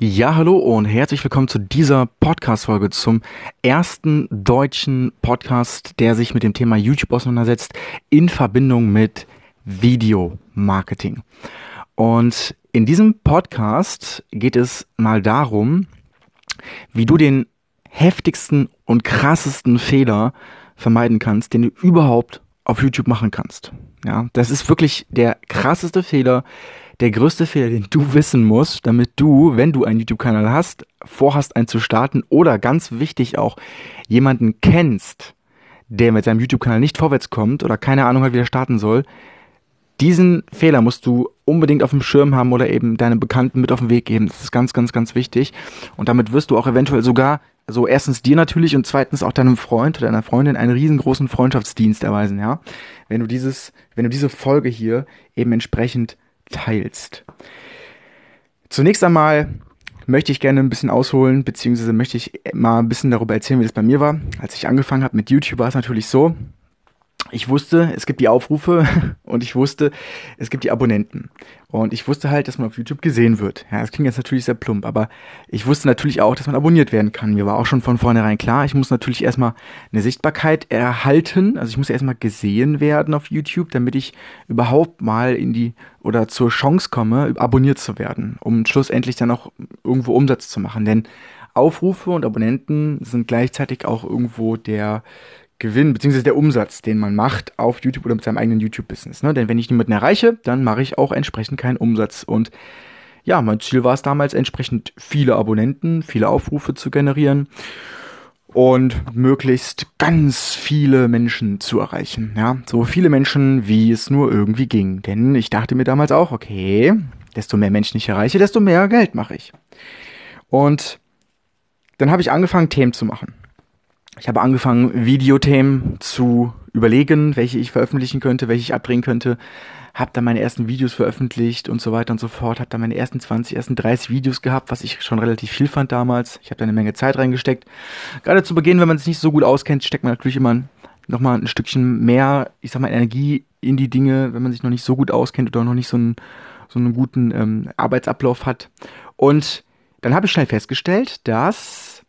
Ja, hallo und herzlich willkommen zu dieser Podcast-Folge zum ersten deutschen Podcast, der sich mit dem Thema YouTube auseinandersetzt in Verbindung mit Videomarketing. Und in diesem Podcast geht es mal darum, wie du den heftigsten und krassesten Fehler vermeiden kannst, den du überhaupt auf YouTube machen kannst. Ja, das ist wirklich der krasseste Fehler, der größte Fehler, den du wissen musst, damit du, wenn du einen YouTube-Kanal hast, vorhast, einen zu starten oder ganz wichtig auch jemanden kennst, der mit seinem YouTube-Kanal nicht vorwärts kommt oder keine Ahnung hat, wie er starten soll, diesen Fehler musst du unbedingt auf dem Schirm haben oder eben deinem Bekannten mit auf den Weg geben. Das ist ganz, ganz, ganz wichtig. Und damit wirst du auch eventuell sogar, so erstens dir natürlich und zweitens auch deinem Freund oder deiner Freundin einen riesengroßen Freundschaftsdienst erweisen, ja. Wenn du dieses, wenn du diese Folge hier eben entsprechend teilst. Zunächst einmal möchte ich gerne ein bisschen ausholen, beziehungsweise möchte ich mal ein bisschen darüber erzählen, wie das bei mir war. Als ich angefangen habe mit YouTube, war es natürlich so, ich wusste, es gibt die Aufrufe und ich wusste, es gibt die Abonnenten. Und ich wusste halt, dass man auf YouTube gesehen wird. Ja, das klingt jetzt natürlich sehr plump, aber ich wusste natürlich auch, dass man abonniert werden kann. Mir war auch schon von vornherein klar, ich muss natürlich erstmal eine Sichtbarkeit erhalten. Also ich muss erstmal gesehen werden auf YouTube, damit ich überhaupt mal in die oder zur Chance komme, abonniert zu werden, um schlussendlich dann auch irgendwo Umsatz zu machen. Denn Aufrufe und Abonnenten sind gleichzeitig auch irgendwo der Gewinn beziehungsweise der Umsatz, den man macht auf YouTube oder mit seinem eigenen YouTube-Business. Ne? Denn wenn ich niemanden erreiche, dann mache ich auch entsprechend keinen Umsatz. Und ja, mein Ziel war es damals entsprechend viele Abonnenten, viele Aufrufe zu generieren und möglichst ganz viele Menschen zu erreichen. Ja, so viele Menschen, wie es nur irgendwie ging. Denn ich dachte mir damals auch, okay, desto mehr Menschen ich erreiche, desto mehr Geld mache ich. Und dann habe ich angefangen, Themen zu machen. Ich habe angefangen, Videothemen zu überlegen, welche ich veröffentlichen könnte, welche ich abdrehen könnte. Habe dann meine ersten Videos veröffentlicht und so weiter und so fort. Habe dann meine ersten 20, ersten 30 Videos gehabt, was ich schon relativ viel fand damals. Ich habe da eine Menge Zeit reingesteckt. Gerade zu Beginn, wenn man es nicht so gut auskennt, steckt man natürlich immer nochmal ein Stückchen mehr, ich sag mal, Energie in die Dinge, wenn man sich noch nicht so gut auskennt oder noch nicht so einen, so einen guten ähm, Arbeitsablauf hat. Und dann habe ich schnell festgestellt, dass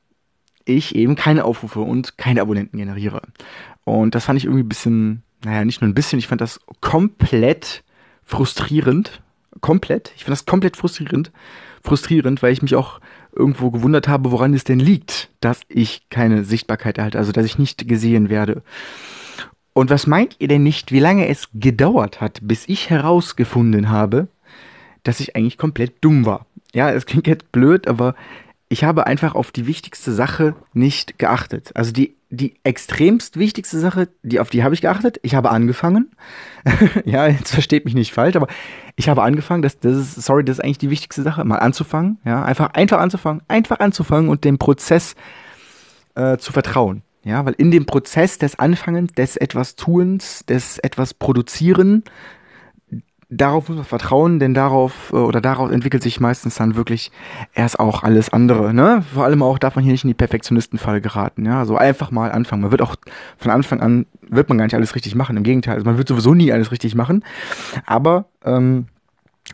ich eben keine Aufrufe und keine Abonnenten generiere. Und das fand ich irgendwie ein bisschen, naja, nicht nur ein bisschen, ich fand das komplett frustrierend. Komplett. Ich fand das komplett frustrierend. Frustrierend, weil ich mich auch irgendwo gewundert habe, woran es denn liegt, dass ich keine Sichtbarkeit erhalte, also dass ich nicht gesehen werde. Und was meint ihr denn nicht, wie lange es gedauert hat, bis ich herausgefunden habe, dass ich eigentlich komplett dumm war? Ja, es klingt jetzt blöd, aber ich habe einfach auf die wichtigste Sache nicht geachtet. Also die, die extremst wichtigste Sache, die, auf die habe ich geachtet. Ich habe angefangen. ja, jetzt versteht mich nicht falsch, aber ich habe angefangen, das, das ist, sorry, das ist eigentlich die wichtigste Sache, mal anzufangen. Ja, einfach, einfach anzufangen, einfach anzufangen und dem Prozess äh, zu vertrauen. Ja, weil in dem Prozess des Anfangens, des etwas Tuens, des etwas Produzieren, darauf muss man vertrauen, denn darauf äh, oder daraus entwickelt sich meistens dann wirklich erst auch alles andere. Ne? Vor allem auch darf man hier nicht in die Perfektionistenfalle geraten. Ja, so einfach mal anfangen. Man wird auch von Anfang an wird man gar nicht alles richtig machen. Im Gegenteil, also man wird sowieso nie alles richtig machen. Aber ähm,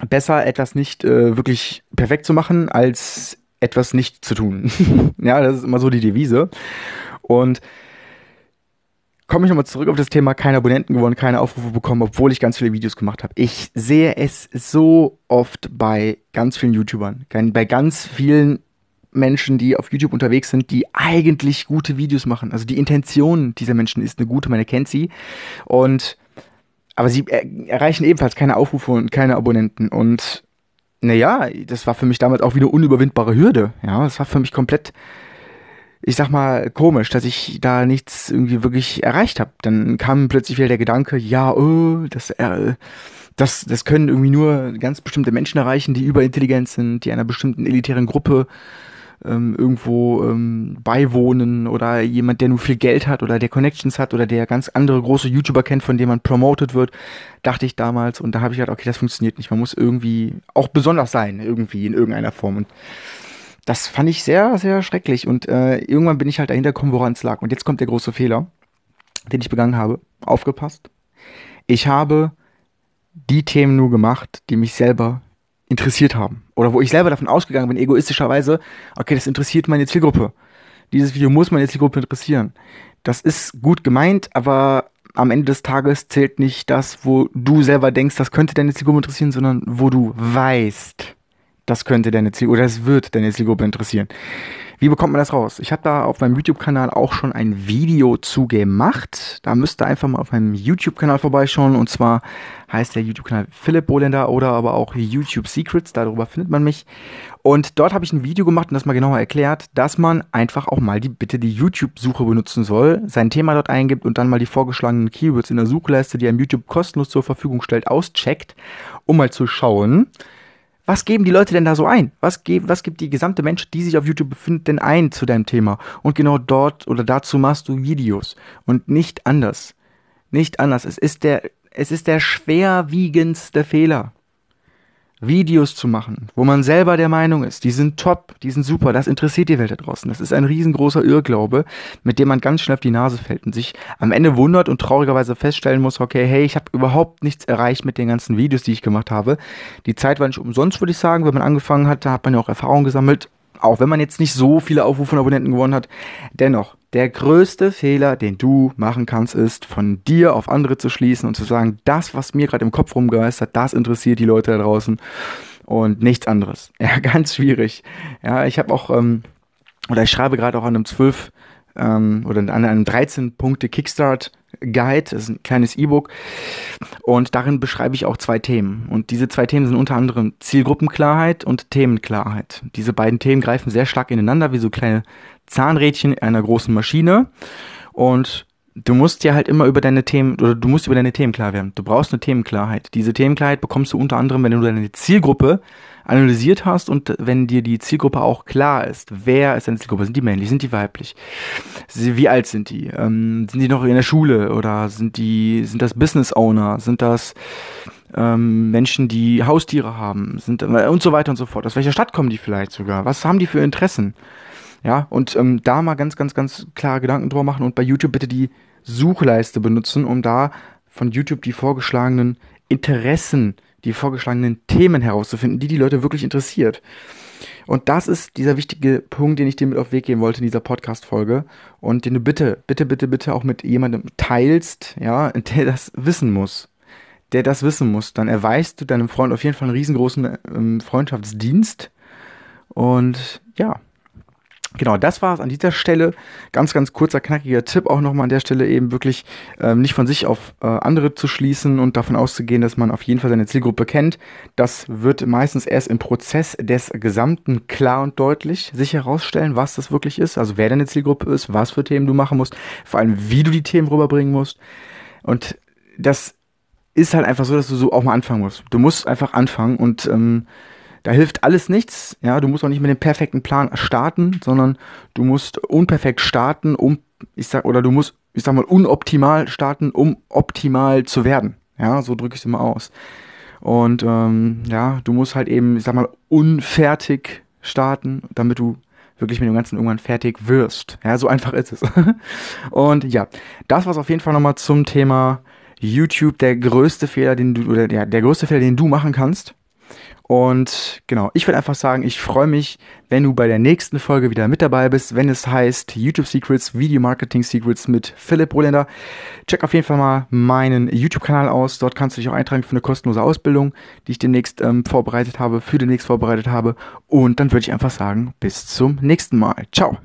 besser etwas nicht äh, wirklich perfekt zu machen, als etwas nicht zu tun. ja, das ist immer so die Devise. Und komme ich nochmal zurück auf das Thema keine Abonnenten gewonnen, keine Aufrufe bekommen, obwohl ich ganz viele Videos gemacht habe. Ich sehe es so oft bei ganz vielen YouTubern, bei ganz vielen Menschen, die auf YouTube unterwegs sind, die eigentlich gute Videos machen. Also die Intention dieser Menschen ist eine gute, man erkennt sie. Und aber sie erreichen ebenfalls keine Aufrufe und keine Abonnenten. Und naja, das war für mich damals auch wieder unüberwindbare Hürde. Ja, das war für mich komplett ich sag mal, komisch, dass ich da nichts irgendwie wirklich erreicht habe. Dann kam plötzlich wieder der Gedanke, ja, oh, das, äh, das, das können irgendwie nur ganz bestimmte Menschen erreichen, die überintelligent sind, die einer bestimmten elitären Gruppe ähm, irgendwo ähm, beiwohnen oder jemand, der nur viel Geld hat oder der Connections hat oder der ganz andere große YouTuber kennt, von dem man promoted wird, dachte ich damals. Und da habe ich gedacht, okay, das funktioniert nicht. Man muss irgendwie auch besonders sein, irgendwie in irgendeiner Form. Und das fand ich sehr, sehr schrecklich. Und äh, irgendwann bin ich halt dahinter gekommen, woran es lag. Und jetzt kommt der große Fehler, den ich begangen habe. Aufgepasst. Ich habe die Themen nur gemacht, die mich selber interessiert haben. oder wo ich selber davon ausgegangen bin, egoistischerweise, okay, das interessiert meine Zielgruppe. Dieses Video muss meine Zielgruppe interessieren. Das ist gut gemeint, aber am Ende des Tages zählt nicht das, wo du selber denkst, das könnte deine Zielgruppe interessieren, sondern wo du weißt, das könnte deine Zielgruppe, oder es wird deine Zielgruppe interessieren. Wie bekommt man das raus? Ich habe da auf meinem YouTube-Kanal auch schon ein Video zu gemacht. Da müsst ihr einfach mal auf meinem YouTube-Kanal vorbeischauen. Und zwar heißt der YouTube-Kanal Philipp Bohlender oder aber auch YouTube Secrets. Darüber findet man mich. Und dort habe ich ein Video gemacht und das mal genauer erklärt, dass man einfach auch mal die bitte die YouTube-Suche benutzen soll, sein Thema dort eingibt und dann mal die vorgeschlagenen Keywords in der Suchleiste, die einem YouTube kostenlos zur Verfügung stellt, auscheckt, um mal zu schauen, was geben die Leute denn da so ein? Was, geben, was gibt die gesamte Mensch, die sich auf YouTube befindet, denn ein zu deinem Thema? Und genau dort oder dazu machst du Videos und nicht anders. Nicht anders. Es ist der, es ist der schwerwiegendste Fehler. Videos zu machen, wo man selber der Meinung ist, die sind top, die sind super, das interessiert die Welt da draußen. Das ist ein riesengroßer Irrglaube, mit dem man ganz schnell auf die Nase fällt und sich am Ende wundert und traurigerweise feststellen muss, okay, hey, ich habe überhaupt nichts erreicht mit den ganzen Videos, die ich gemacht habe. Die Zeit war nicht umsonst, würde ich sagen. Wenn man angefangen hat, da hat man ja auch Erfahrung gesammelt auch wenn man jetzt nicht so viele Aufrufe von Abonnenten gewonnen hat, dennoch, der größte Fehler, den du machen kannst, ist, von dir auf andere zu schließen und zu sagen, das, was mir gerade im Kopf rumgeistert, das interessiert die Leute da draußen und nichts anderes. Ja, ganz schwierig. Ja, ich habe auch, ähm, oder ich schreibe gerade auch an einem 12 ähm, oder an einem 13 Punkte Kickstart Guide, das ist ein kleines E-Book und darin beschreibe ich auch zwei Themen und diese zwei Themen sind unter anderem Zielgruppenklarheit und Themenklarheit. Diese beiden Themen greifen sehr stark ineinander wie so kleine Zahnrädchen einer großen Maschine und du musst ja halt immer über deine Themen oder du musst über deine Themen klar werden. Du brauchst eine Themenklarheit. Diese Themenklarheit bekommst du unter anderem, wenn du deine Zielgruppe analysiert hast und wenn dir die Zielgruppe auch klar ist, wer ist deine Zielgruppe? Sind die männlich? Sind die weiblich? Wie alt sind die? Ähm, sind die noch in der Schule oder sind die, sind das Business Owner? Sind das ähm, Menschen, die Haustiere haben? Sind, und so weiter und so fort. Aus welcher Stadt kommen die vielleicht sogar? Was haben die für Interessen? Ja, und ähm, da mal ganz, ganz, ganz klare Gedanken drüber machen und bei YouTube bitte die Suchleiste benutzen, um da von YouTube die vorgeschlagenen Interessen die vorgeschlagenen Themen herauszufinden, die die Leute wirklich interessiert. Und das ist dieser wichtige Punkt, den ich dir mit auf den Weg geben wollte in dieser Podcast-Folge und den du bitte, bitte, bitte, bitte auch mit jemandem teilst, ja, der das wissen muss. Der das wissen muss. Dann erweist du deinem Freund auf jeden Fall einen riesengroßen ähm, Freundschaftsdienst. Und ja, Genau, das war es an dieser Stelle. Ganz, ganz kurzer, knackiger Tipp auch nochmal an der Stelle eben wirklich ähm, nicht von sich auf äh, andere zu schließen und davon auszugehen, dass man auf jeden Fall seine Zielgruppe kennt. Das wird meistens erst im Prozess des Gesamten klar und deutlich sich herausstellen, was das wirklich ist. Also wer deine Zielgruppe ist, was für Themen du machen musst, vor allem wie du die Themen rüberbringen musst. Und das ist halt einfach so, dass du so auch mal anfangen musst. Du musst einfach anfangen und ähm, da hilft alles nichts. Ja, du musst auch nicht mit dem perfekten Plan starten, sondern du musst unperfekt starten, um, ich sag, oder du musst, ich sag mal, unoptimal starten, um optimal zu werden. Ja, so drücke ich es immer aus. Und ähm, ja, du musst halt eben, ich sag mal, unfertig starten, damit du wirklich mit dem Ganzen irgendwann fertig wirst. Ja, so einfach ist es. Und ja, das war's auf jeden Fall nochmal zum Thema YouTube, der größte Fehler, den du, oder der, der größte Fehler, den du machen kannst. Und genau, ich würde einfach sagen, ich freue mich, wenn du bei der nächsten Folge wieder mit dabei bist, wenn es heißt YouTube Secrets, Video Marketing Secrets mit Philipp Roländer. Check auf jeden Fall mal meinen YouTube-Kanal aus. Dort kannst du dich auch eintragen für eine kostenlose Ausbildung, die ich demnächst ähm, vorbereitet habe, für demnächst vorbereitet habe. Und dann würde ich einfach sagen, bis zum nächsten Mal. Ciao.